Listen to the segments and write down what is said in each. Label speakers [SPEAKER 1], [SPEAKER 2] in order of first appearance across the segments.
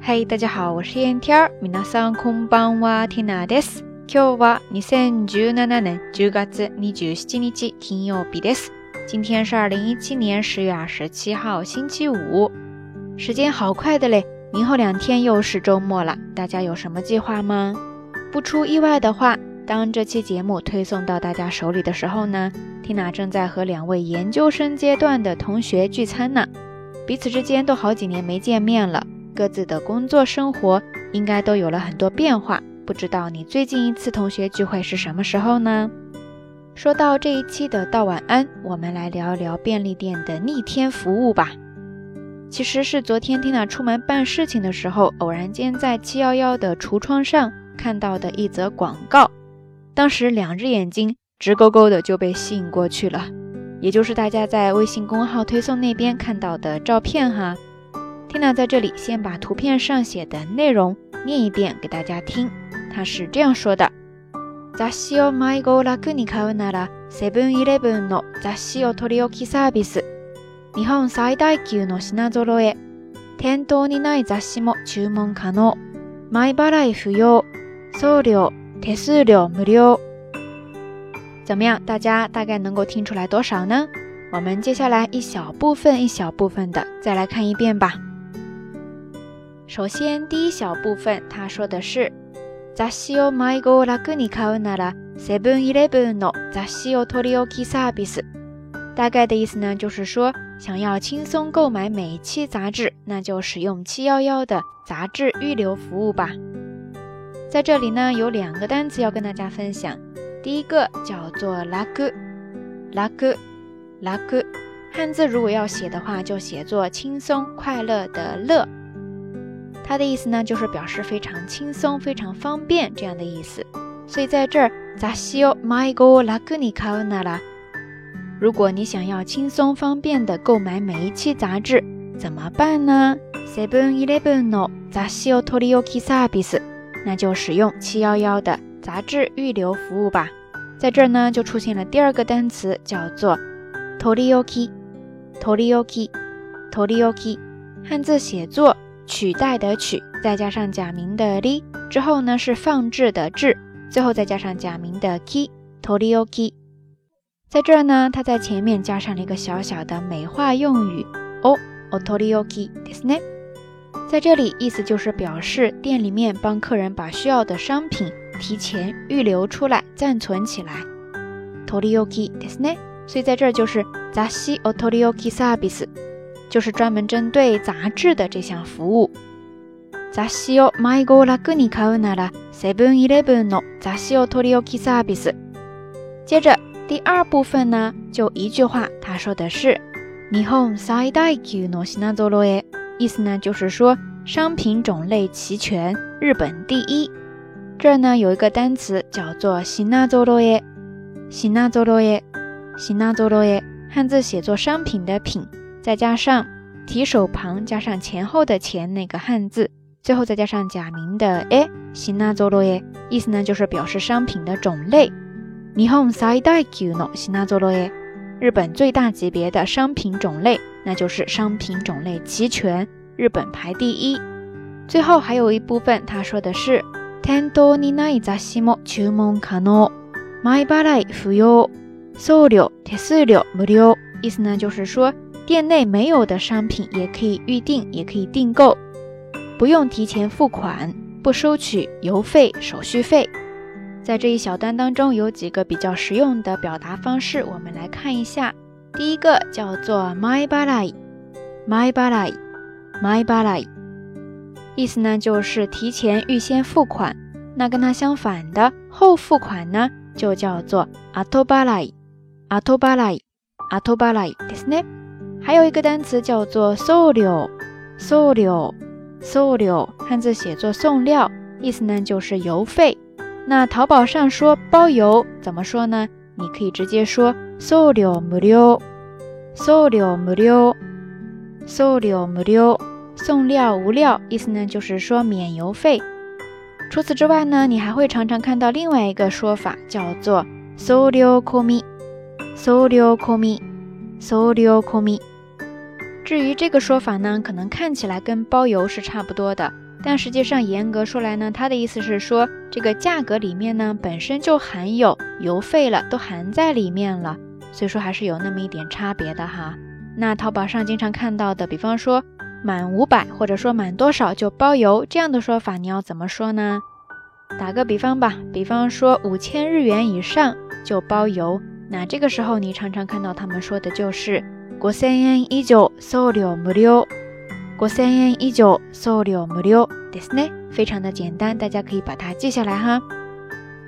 [SPEAKER 1] 嗨，大家好，我是燕天儿。皆さんこんばんは、ティナです。今日は二千十七年十月二十七日金曜日です。今天是二零一七年十月二十七号星期五。时间好快的嘞，明后两天又是周末了。大家有什么计划吗？不出意外的话，当这期节目推送到大家手里的时候呢，缇娜正在和两位研究生阶段的同学聚餐呢。彼此之间都好几年没见面了， 各自的工作生活应该都有了很多变化。不知道你最近一次同学聚会是什么时候呢？说到这一期的道晚安，我们来聊一聊便利店的逆天服务吧。其实是昨天缇娜出门办事情的时候，偶然间在七幺幺的橱窗上看到的一则广告，当时两只眼睛直勾勾的就被吸引过去了。也就是大家在微信公号推送那边看到的照片哈 ，Tina 在这里先把图片上写的内容念一遍给大家听。他是这样说的：雑誌を迷子楽に買うなら、セブンイレブンの雑誌を取り置きサービス。日本最大級の品揃え。店頭にない雑誌も注文可能。前払い不要。送料、手数料無料。怎么样？大家大概能够听出来多少呢？我们接下来一小部分一小部分的再来看一遍吧。 首先，第一小部分，他说的是雑誌を迷子楽に買うならセブンイレブンの雑誌を取り置きサービス。大概的意思呢，就是说想要轻松购买每期杂志，那就使用七幺幺的杂志预留服务吧。在这里呢，有两个单词要跟大家分享。第一个叫做拉格，拉格，拉格，汉字如果要写的话，就写作轻松快乐的乐。 它的意思呢，就是表示非常轻松、非常方便这样的意思。所以在这儿，杂西哦，my go 拉格尼卡纳拉。如果你想要轻松方便的购买每一期杂志，怎么办呢？Seven Eleven no 杂西哦 Torioki Service，那就使用七幺幺的。杂志预留服务吧，在这儿呢就出现了第二个单词，叫做 “torioki”，torioki，torioki，汉字写作取代的取，再加上假名的 li，之后呢是放置的置，最后再加上假名的 ki，torioki。在这儿呢，它在前面加上了一个小小的美化用语哦，otorioki，ですね。在这里意思就是表示店里面帮客人把需要的商品。提前预留出来，暂存起来。Torioki ですね。所以在这儿就是杂誌 Torioki service， 就是专门针对杂志的这项服务。雑誌を迷子楽に買うなら、セブンイレブンの雑誌を取り置きサービス。接着第二部分呢，就一句话，他说的是日本最大級の品揃え，意思呢就是说商品种类齐全，日本第一。这儿呢有一个单词叫做“シナゾロエ”，シナゾロエ，シナゾロエ，汉字写作商品的品， 再加上提手旁加上前后的前那个汉字，最后再加上假名的诶，シナゾロエ，意思呢就是表示商品的种类。日本最大級のシナゾロエ，日本最大级别的商品种类，那就是商品种类齐全，日本排第一。最后还有一部分，他说的是。店頭にない雑誌も注文可能。前払い不要。送料、手数料無料。意思呢，就是说 店内没有的商品也可以预定，也可以订购，不用提前付款，不收取邮费、手续费。在这一小段当中，有几个比较实用的表达方式，我们来看一下。第一个叫做前払い。前払い。前払い。意思呢，就是提前预先付款。那跟它相反的后付款呢，就叫做アトバライ。アトバライ。アトバライですね。 还有一个单词叫做送料。送料。送料，汉字写作送料，意思呢就是邮费。那淘宝上说包邮怎么说呢？你可以直接说送料無料。送料無料。送料無料。送料无料，意思呢就是说免邮费。除此之外呢，你还会常常看到另外一个说法，叫做送料込み。送料込み。至于这个说法呢，可能看起来跟包邮是差不多的，但实际上严格说来呢，它的意思是说这个价格里面呢本身就含有邮费了，都含在里面了，所以说还是有那么一点差别的哈。那淘宝上经常看到的，比方说满五百或者说满多少就包邮这样的说法，你要怎么说呢？打个比方吧，比方说五千日元以上就包邮，那这个时候你常常看到他们说的就是五千円以上送料無料。五千円以上送料無料ですね，非常的简单，大家可以把它记下来哈。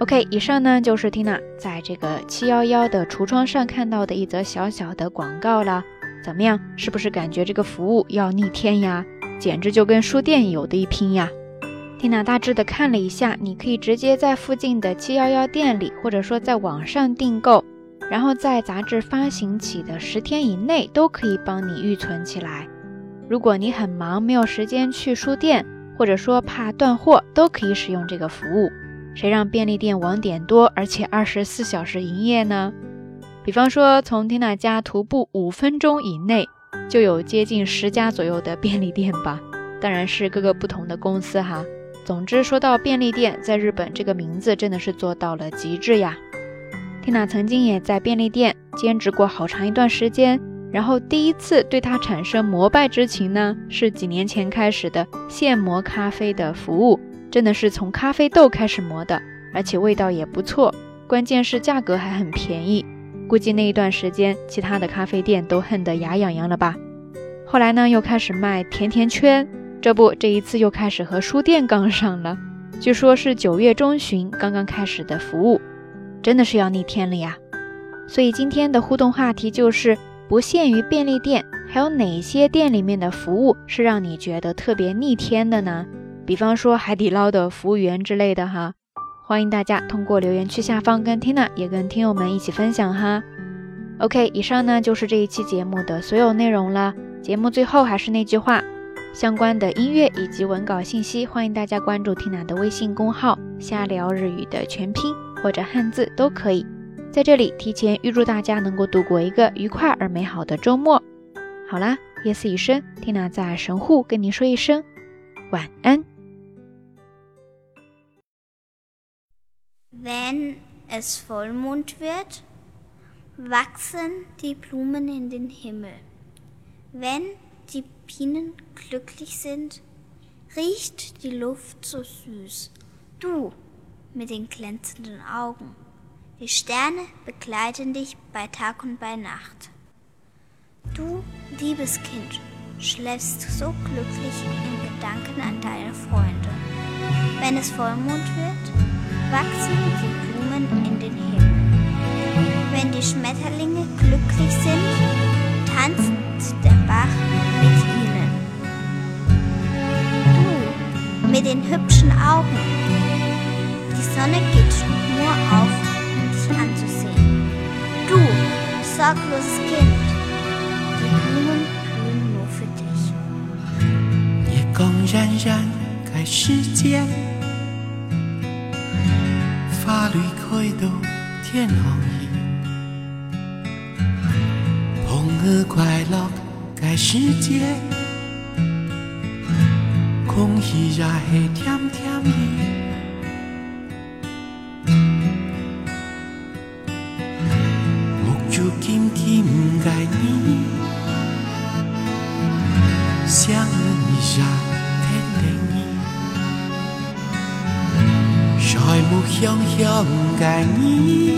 [SPEAKER 1] OK，以上呢就是 Tina 在这个七幺幺的橱窗上看到的一则小小的广告了。怎么样？是不是感觉这个服务要逆天呀？简直就跟书店有的一拼呀！Tina 大致的看了一下，你可以直接在附近的七幺幺店里，或者说在网上订购， 然后在杂志发行起的十天以内都可以帮你预存起来。如果你很忙，没有时间去书店，或者说怕断货，都可以使用这个服务。谁让便利店网点多，而且二十四小时营业呢？比方说，从 Tina 家徒步五分钟以内，就有接近十家左右的便利店吧。当然是各个不同的公司哈。总之，说到便利店，在日本这个名字真的是做到了极致呀。Tina 曾经也在便利店兼职过好长一段时间，然后第一次对它产生膜拜之情呢，是几年前开始的现磨咖啡的服务，真的是从咖啡豆开始磨的，而且味道也不错，关键是价格还很便宜。估计那一段时间，其他的咖啡店都恨得牙痒痒了吧？后来呢，又开始卖甜甜圈，这不，这一次又开始和书店杠上了。据说是九月中旬刚刚开始的服务，真的是要逆天了呀！所以今天的互动话题就是，不限于便利店，还有哪些店里面的服务是让你觉得特别逆天的呢？比方说海底捞的服务员之类的哈。欢迎大家通过留言区下方跟 Tina 也跟听友们一起分享哈。OK，以上呢就是这一期节目的所有内容了。节目最后还是那句话，相关的音乐以及文稿信息，欢迎大家关注 Tina 的微信公号“瞎聊日语”的全拼或者汉字都可以。在这里提前预祝大家能够度过一个愉快而美好的周末。好啦，夜色已深，Tina 在神户跟您说一声晚安。
[SPEAKER 2] Wenn es Vollmond wird, wachsen die Blumen in den Himmel. Wenn die Bienen glücklich sind, riecht die Luft so süß. Du mit den glänzenden Augen. Die Sterne begleiten dich bei Tag und bei Nacht. Du, liebes Kind, schläfst so glücklich in Gedanken an deine Freunde. Wenn es Vollmond wird, wachsen die Blumen in den Himmel. Wenn die Schmetterlinge glücklich sind, tanzt der Bach mit ihnen. Du mit den hübschen Augen, Sonne geht nur auf, um dich anzusehen. Du, sorgloses Kind, die Blumen blühen nur für dich.
[SPEAKER 3] 夜光冉冉，开时间。法律开到天红日，风儿快乐该时节，空气也会甜甜的。木竹轻轻在你，想你下。爱慕香香嘅你，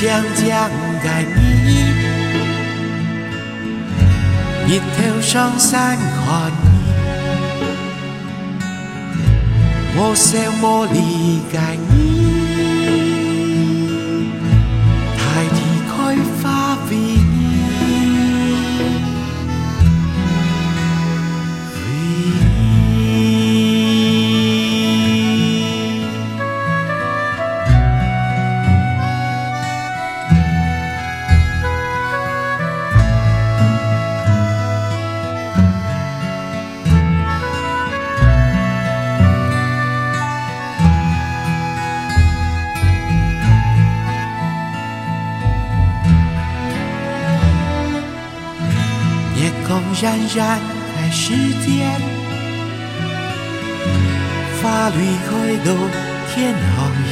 [SPEAKER 3] 将将该你，日头上山看你，我想我理解空冉冉还是点，法律开到天。航意，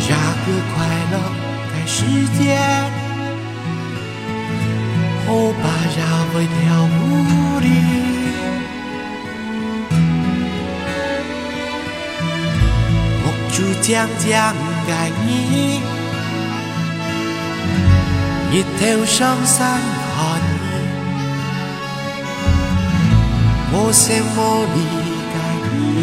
[SPEAKER 3] 下个快乐该时间，我把呀为跳舞里。木珠将将该你。日头上山我想么理解你。